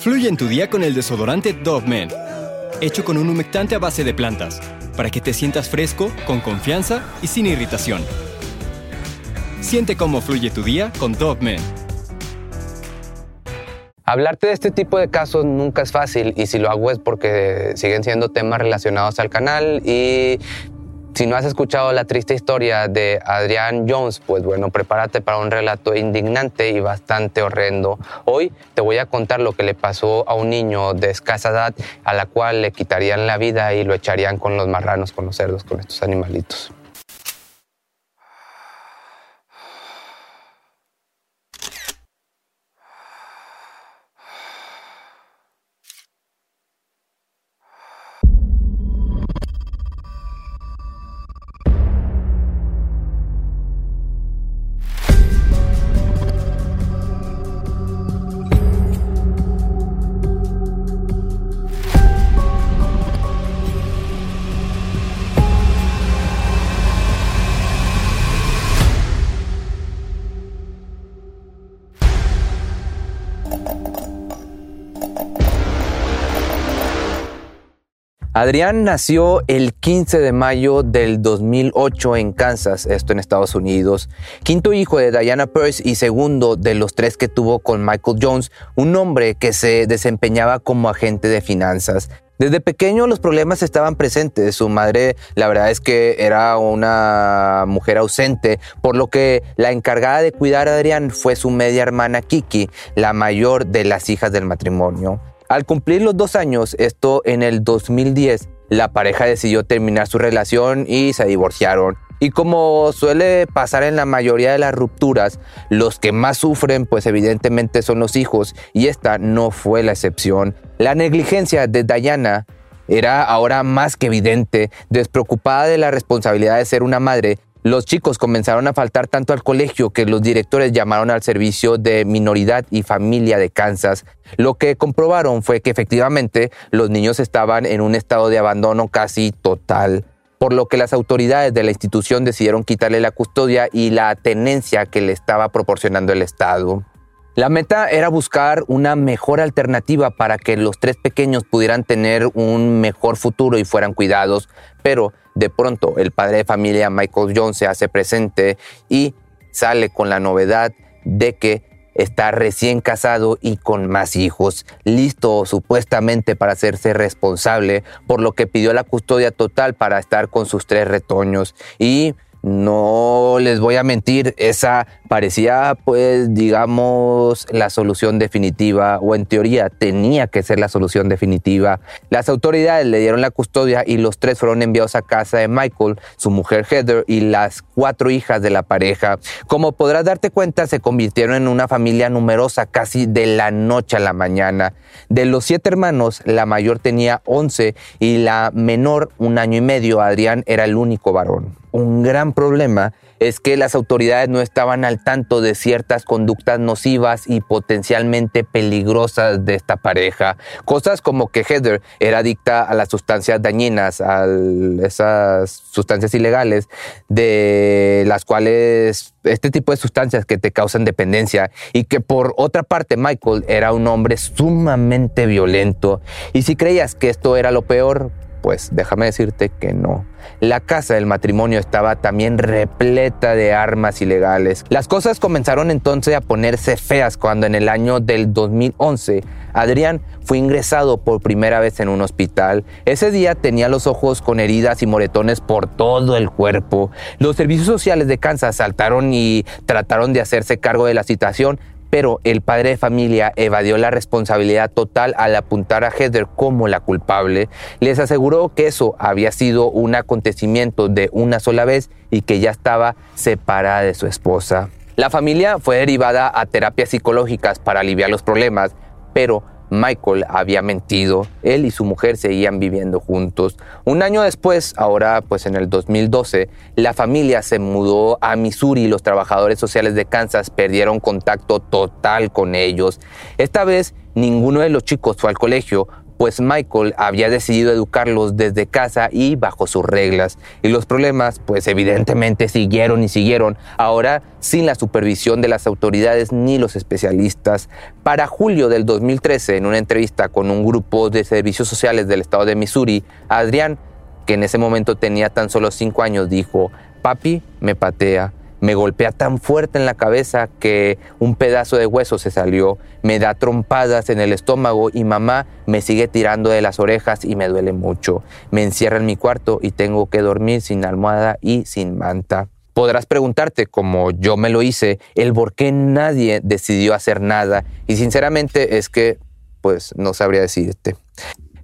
Fluye en tu día con el desodorante Dove Men, hecho con un humectante a base de plantas, para que te sientas fresco, con confianza y sin irritación. Siente cómo fluye tu día con Dove Men. Hablarte de este tipo de casos nunca es fácil y si lo hago es porque siguen siendo temas relacionados al canal y si no has escuchado la triste historia de Adrián Jones, pues bueno, prepárate para un relato indignante y bastante horrendo. Hoy te voy a contar lo que le pasó a un niño de escasa edad a la cual le quitarían la vida y lo echarían con los marranos, con los cerdos, con estos animalitos. Adrián nació el 15 de mayo del 2008 en Kansas, esto en Estados Unidos. Quinto hijo de Diana Pearce y segundo de los tres que tuvo con Michael Jones, un hombre que se desempeñaba como agente de finanzas. Desde pequeño los problemas estaban presentes. Su madre, la verdad es que era una mujer ausente, por lo que la encargada de cuidar a Adrián fue su media hermana Kiki, la mayor de las hijas del matrimonio. Al cumplir los dos años, esto en el 2010, la pareja decidió terminar su relación y se divorciaron. Y como suele pasar en la mayoría de las rupturas, los que más sufren pues evidentemente son los hijos y esta no fue la excepción. La negligencia de Diana era ahora más que evidente, despreocupada de la responsabilidad de ser una madre, los chicos comenzaron a faltar tanto al colegio que los directores llamaron al servicio de minoridad y familia de Kansas. Lo que comprobaron fue que efectivamente los niños estaban en un estado de abandono casi total, por lo que las autoridades de la institución decidieron quitarle la custodia y la tenencia que le estaba proporcionando el Estado. La meta era buscar una mejor alternativa para que los tres pequeños pudieran tener un mejor futuro y fueran cuidados, pero de pronto el padre de familia Michael Jones se hace presente y sale con la novedad de que está recién casado y con más hijos, listo supuestamente para hacerse responsable, por lo que pidió la custodia total para estar con sus tres retoños. Y no les voy a mentir, esa parecía pues digamos la solución definitiva o en teoría tenía que ser la solución definitiva. Las autoridades le dieron la custodia y los tres fueron enviados a casa de Michael, su mujer Heather y las cuatro hijas de la pareja. Como podrás darte cuenta, se convirtieron en una familia numerosa casi de la noche a la mañana. De los siete hermanos, la mayor tenía 11 y la menor un año y medio, Adrián, era el único varón un gran problema es que las autoridades no estaban al tanto de ciertas conductas nocivas y potencialmente peligrosas de esta pareja. Cosas como que Heather era adicta a las sustancias dañinas, a esas sustancias ilegales, de las cuales este tipo de sustancias que te causan dependencia y que por otra parte Michael era un hombre sumamente violento. Y si creías que esto era lo peor, pues déjame decirte que no. La casa del matrimonio estaba también repleta de armas ilegales. Las cosas comenzaron entonces a ponerse feas cuando en el año del 2011 Adrián fue ingresado por primera vez en un hospital. Ese día tenía los ojos con heridas y moretones por todo el cuerpo. Los servicios sociales de Kansas saltaron y trataron de hacerse cargo de la situación, pero el padre de familia evadió la responsabilidad total al apuntar a Heather como la culpable. Les aseguró que eso había sido un acontecimiento de una sola vez y que ya estaba separada de su esposa. La familia fue derivada a terapias psicológicas para aliviar los problemas, pero Michael había mentido. Él y su mujer seguían viviendo juntos. Un año después, ahora pues en el 2012, la familia se mudó a Missouri y los trabajadores sociales de Kansas perdieron contacto total con ellos. Esta vez ninguno de los chicos fue al colegio, pues Michael había decidido educarlos desde casa y bajo sus reglas. Y los problemas, pues evidentemente siguieron y siguieron, ahora sin la supervisión de las autoridades ni los especialistas. Para julio del 2013, en una entrevista con un grupo de servicios sociales del estado de Missouri, Adrián, que en ese momento tenía tan solo cinco años, dijo, papi me patea, me golpea tan fuerte en la cabeza que un pedazo de hueso se salió, me da trompadas en el estómago y mamá me sigue tirando de las orejas y me duele mucho. Me encierra en mi cuarto y tengo que dormir sin almohada y sin manta. Podrás preguntarte, como yo me lo hice, el por qué nadie decidió hacer nada y sinceramente es que, pues no sabría decirte.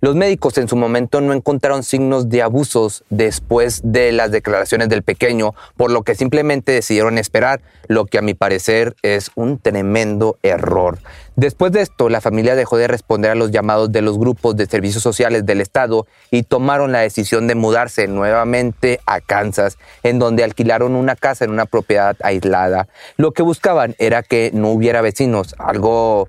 Los médicos en su momento no encontraron signos de abusos después de las declaraciones del pequeño, por lo que simplemente decidieron esperar, lo que a mi parecer es un tremendo error. Después de esto, la familia dejó de responder a los llamados de los grupos de servicios sociales del estado y tomaron la decisión de mudarse nuevamente a Kansas, en donde alquilaron una casa en una propiedad aislada. Lo que buscaban era que no hubiera vecinos, algo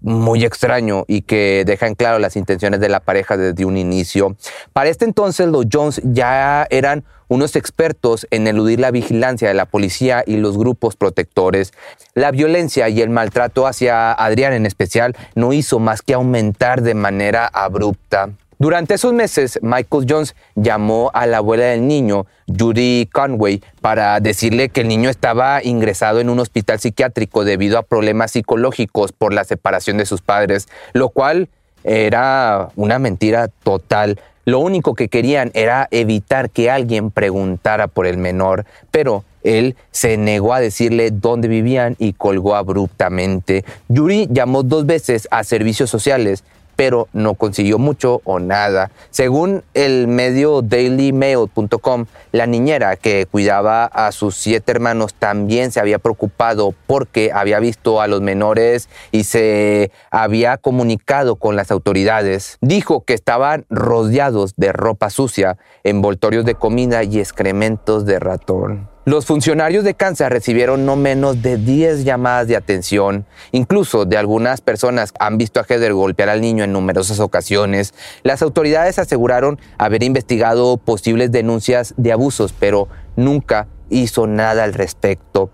muy extraño y que deja en claro las intenciones de la pareja desde un inicio. Para este entonces los Jones ya eran unos expertos en eludir la vigilancia de la policía y los grupos protectores. La violencia y el maltrato hacia Adrián en especial no hizo más que aumentar de manera abrupta. Durante esos meses, Michael Jones llamó a la abuela del niño, Judy Conway, para decirle que el niño estaba ingresado en un hospital psiquiátrico debido a problemas psicológicos por la separación de sus padres, lo cual era una mentira total. Lo único que querían era evitar que alguien preguntara por el menor, pero él se negó a decirle dónde vivían y colgó abruptamente. Yuri llamó dos veces a servicios sociales, pero no consiguió mucho o nada. Según el medio dailymail.com, la niñera que cuidaba a sus siete hermanos también se había preocupado porque había visto a los menores y se había comunicado con las autoridades. Dijo que estaban rodeados de ropa sucia, envoltorios de comida y excrementos de ratón. Los funcionarios de Kansas recibieron no menos de 10 llamadas de atención. Incluso de algunas personas han visto a Heather golpear al niño en numerosas ocasiones. Las autoridades aseguraron haber investigado posibles denuncias de abusos, pero nunca hizo nada al respecto.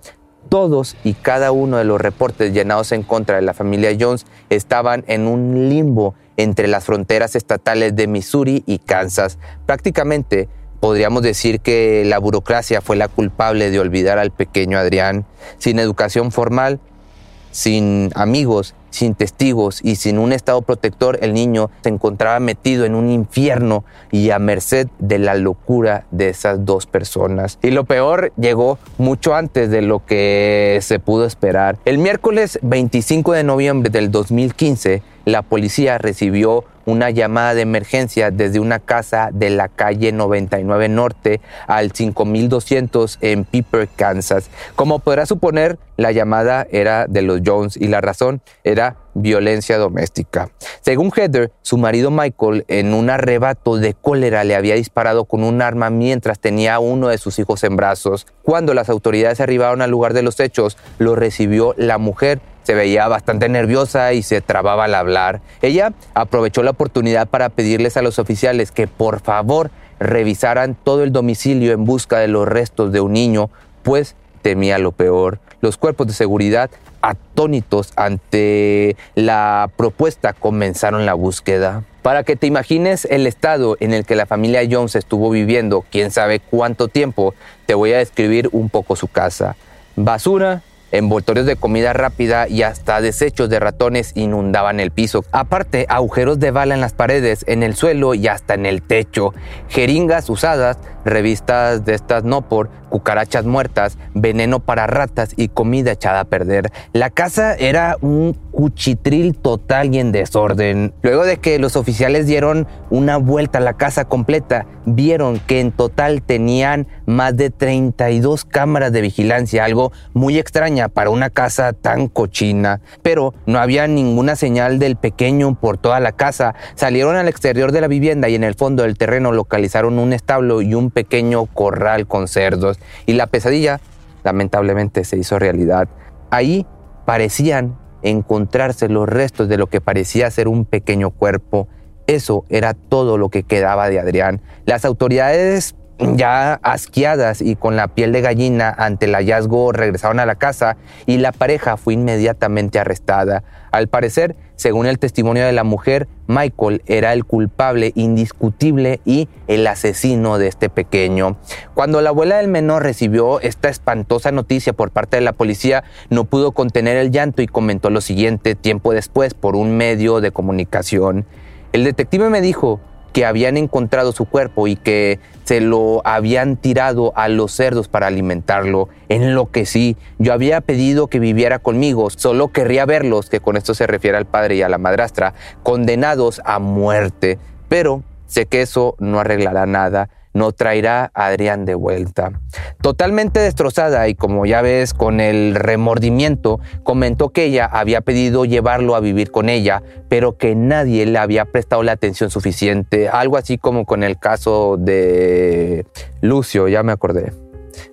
Todos y cada uno de los reportes llenados en contra de la familia Jones estaban en un limbo entre las fronteras estatales de Missouri y Kansas. Prácticamente podríamos decir que la burocracia fue la culpable de olvidar al pequeño Adrián. Sin educación formal, sin amigos, sin testigos y sin un estado protector, el niño se encontraba metido en un infierno y a merced de la locura de esas dos personas. Y lo peor llegó mucho antes de lo que se pudo esperar. El miércoles 25 de noviembre del 2015, la policía recibió una llamada de emergencia desde una casa de la calle 99 Norte al 5200 en Piper, Kansas. Como podrá suponer, la llamada era de los Jones y la razón era violencia doméstica. Según Heather, su marido Michael en un arrebato de cólera le había disparado con un arma mientras tenía a uno de sus hijos en brazos. Cuando las autoridades arribaron al lugar de los hechos, lo recibió la mujer se veía bastante nerviosa y se trababa al hablar. Ella aprovechó la oportunidad para pedirles a los oficiales que por favor revisaran todo el domicilio en busca de los restos de un niño, pues temía lo peor. Los cuerpos de seguridad, atónitos ante la propuesta, comenzaron la búsqueda. Para que te imagines el estado en el que la familia Jones estuvo viviendo, quién sabe cuánto tiempo, te voy a describir un poco su casa. Basura, envoltorios de comida rápida y hasta desechos de ratones inundaban el piso. Aparte, agujeros de bala en las paredes, en el suelo y hasta en el techo. Jeringas usadas, revistas de estas no por, cucarachas muertas, veneno para ratas y comida echada a perder. La casa era un cuchitril total y en desorden. Luego de que los oficiales dieron una vuelta a la casa completa, vieron que en total tenían más de 32 cámaras de vigilancia, algo muy extraña para una casa tan cochina. Pero no había ninguna señal del pequeño por toda la casa. Salieron al exterior de la vivienda y en el fondo del terreno localizaron un establo y un pequeño corral con cerdos y la pesadilla lamentablemente se hizo realidad. Ahí parecían encontrarse los restos de lo que parecía ser un pequeño cuerpo Eso era todo lo que quedaba de Adrián. Las autoridades ya asqueadas y con la piel de gallina ante el hallazgo regresaron a la casa y la pareja fue inmediatamente arrestada. Al parecer, según el testimonio de la mujer, Michael era el culpable indiscutible y el asesino de este pequeño. Cuando la abuela del menor recibió esta espantosa noticia por parte de la policía, no pudo contener el llanto y comentó lo siguiente tiempo después por un medio de comunicación. El detective me dijo, que habían encontrado su cuerpo y que se lo habían tirado a los cerdos para alimentarlo. En lo que sí, yo había pedido que viviera conmigo, solo querría verlos, que con esto se refiere al padre y a la madrastra, condenados a muerte. Pero sé que eso no arreglará nada no traerá a Adrián de vuelta. Totalmente destrozada y como ya ves con el remordimiento, comentó que ella había pedido llevarlo a vivir con ella, pero que nadie le había prestado la atención suficiente, algo así como con el caso de Lucio, ya me acordé.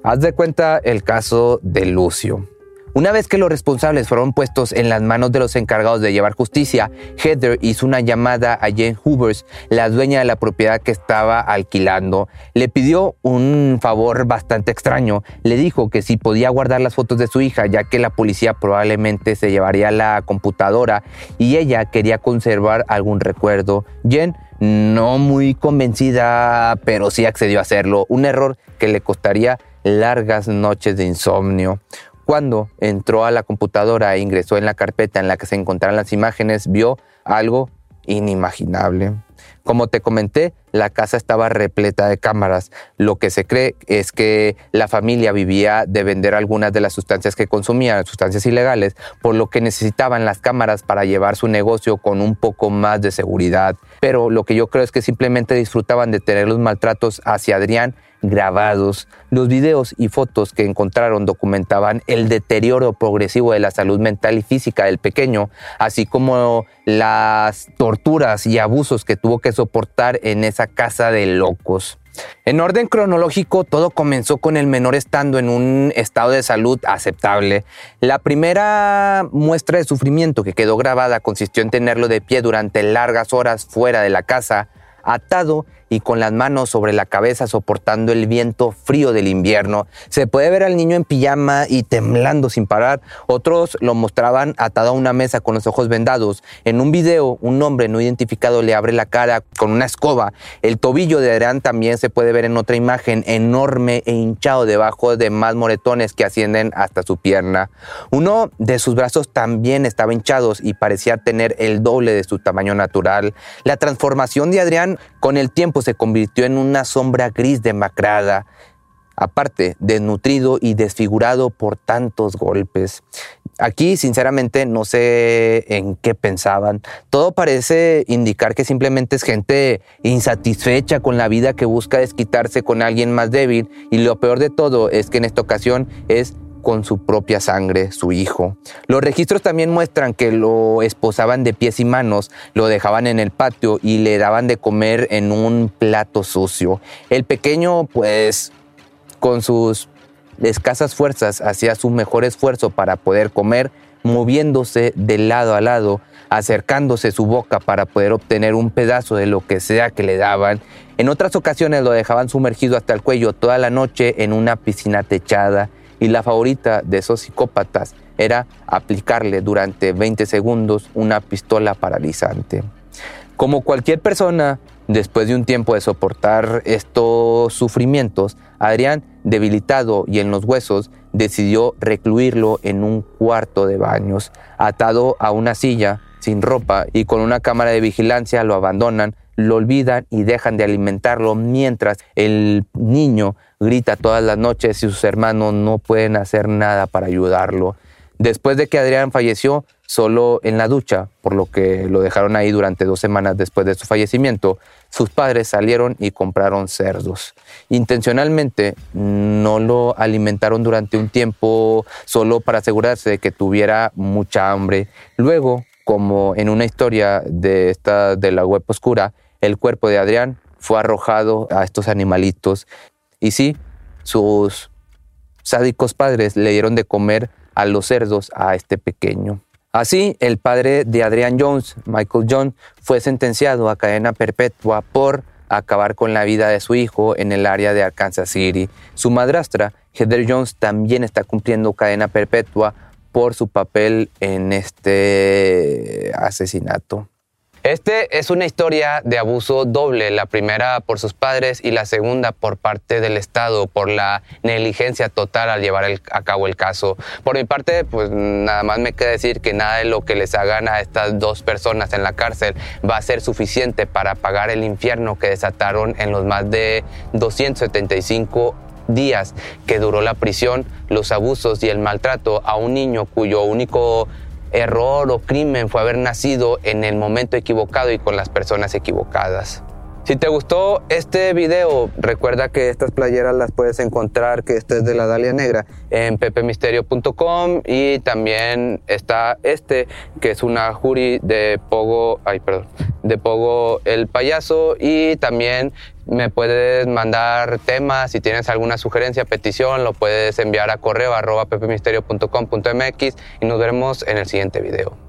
Haz de cuenta el caso de Lucio. Una vez que los responsables fueron puestos en las manos de los encargados de llevar justicia, Heather hizo una llamada a Jane Hoovers, la dueña de la propiedad que estaba alquilando. Le pidió un favor bastante extraño. Le dijo que si podía guardar las fotos de su hija, ya que la policía probablemente se llevaría la computadora y ella quería conservar algún recuerdo. Jen no muy convencida, pero sí accedió a hacerlo. Un error que le costaría largas noches de insomnio. Cuando entró a la computadora e ingresó en la carpeta en la que se encontraban las imágenes, vio algo inimaginable. Como te comenté, la casa estaba repleta de cámaras. Lo que se cree es que la familia vivía de vender algunas de las sustancias que consumían, sustancias ilegales, por lo que necesitaban las cámaras para llevar su negocio con un poco más de seguridad. Pero lo que yo creo es que simplemente disfrutaban de tener los maltratos hacia Adrián grabados. Los videos y fotos que encontraron documentaban el deterioro progresivo de la salud mental y física del pequeño, así como las torturas y abusos que tuvo que soportar en esa casa de locos. En orden cronológico, todo comenzó con el menor estando en un estado de salud aceptable. La primera muestra de sufrimiento que quedó grabada consistió en tenerlo de pie durante largas horas fuera de la casa, atado y con las manos sobre la cabeza soportando el viento frío del invierno. Se puede ver al niño en pijama y temblando sin parar. Otros lo mostraban atado a una mesa con los ojos vendados. En un video, un hombre no identificado le abre la cara con una escoba. El tobillo de Adrián también se puede ver en otra imagen, enorme e hinchado debajo de más moretones que ascienden hasta su pierna. Uno de sus brazos también estaba hinchado y parecía tener el doble de su tamaño natural. La transformación de Adrián con el tiempo se convirtió en una sombra gris demacrada, aparte desnutrido y desfigurado por tantos golpes. Aquí, sinceramente, no sé en qué pensaban. Todo parece indicar que simplemente es gente insatisfecha con la vida que busca desquitarse con alguien más débil y lo peor de todo es que en esta ocasión es con su propia sangre, su hijo. Los registros también muestran que lo esposaban de pies y manos, lo dejaban en el patio y le daban de comer en un plato sucio. El pequeño, pues, con sus escasas fuerzas, hacía su mejor esfuerzo para poder comer, moviéndose de lado a lado, acercándose su boca para poder obtener un pedazo de lo que sea que le daban. En otras ocasiones lo dejaban sumergido hasta el cuello toda la noche en una piscina techada y la favorita de esos psicópatas era aplicarle durante 20 segundos una pistola paralizante. Como cualquier persona, después de un tiempo de soportar estos sufrimientos, Adrián, debilitado y en los huesos, decidió recluirlo en un cuarto de baños, atado a una silla, sin ropa y con una cámara de vigilancia lo abandonan, lo olvidan y dejan de alimentarlo mientras el niño grita todas las noches y sus hermanos no pueden hacer nada para ayudarlo. Después de que Adrián falleció, solo en la ducha, por lo que lo dejaron ahí durante dos semanas después de su fallecimiento, sus padres salieron y compraron cerdos. Intencionalmente no lo alimentaron durante un tiempo solo para asegurarse de que tuviera mucha hambre. Luego, como en una historia de esta de la web oscura, el cuerpo de Adrián fue arrojado a estos animalitos y sí, sus sádicos padres le dieron de comer a los cerdos a este pequeño. Así, el padre de Adrian Jones, Michael Jones, fue sentenciado a cadena perpetua por acabar con la vida de su hijo en el área de Arkansas City. Su madrastra, Heather Jones, también está cumpliendo cadena perpetua por su papel en este asesinato. Este es una historia de abuso doble, la primera por sus padres y la segunda por parte del Estado, por la negligencia total al llevar a cabo el caso. Por mi parte, pues nada más me queda decir que nada de lo que les hagan a estas dos personas en la cárcel va a ser suficiente para pagar el infierno que desataron en los más de 275 días que duró la prisión, los abusos y el maltrato a un niño cuyo único error o crimen fue haber nacido en el momento equivocado y con las personas equivocadas. Si te gustó este video, recuerda que estas playeras las puedes encontrar, que este es de la Dalia Negra, en pepemisterio.com y también está este, que es una jury de Pogo, ay, perdón, de Pogo el payaso y también me puedes mandar temas, si tienes alguna sugerencia, petición, lo puedes enviar a correo arroba pepemisterio.com.mx y nos veremos en el siguiente video.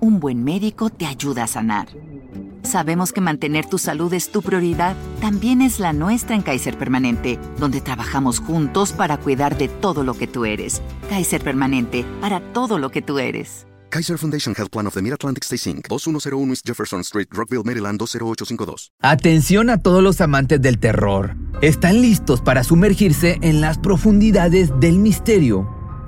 un buen médico te ayuda a sanar. Sabemos que mantener tu salud es tu prioridad, también es la nuestra en Kaiser Permanente, donde trabajamos juntos para cuidar de todo lo que tú eres. Kaiser Permanente, para todo lo que tú eres. Kaiser Foundation Health Plan of the Mid-Atlantic Stay Inc. 2101 East Jefferson Street, Rockville, Maryland 20852. Atención a todos los amantes del terror. ¿Están listos para sumergirse en las profundidades del misterio?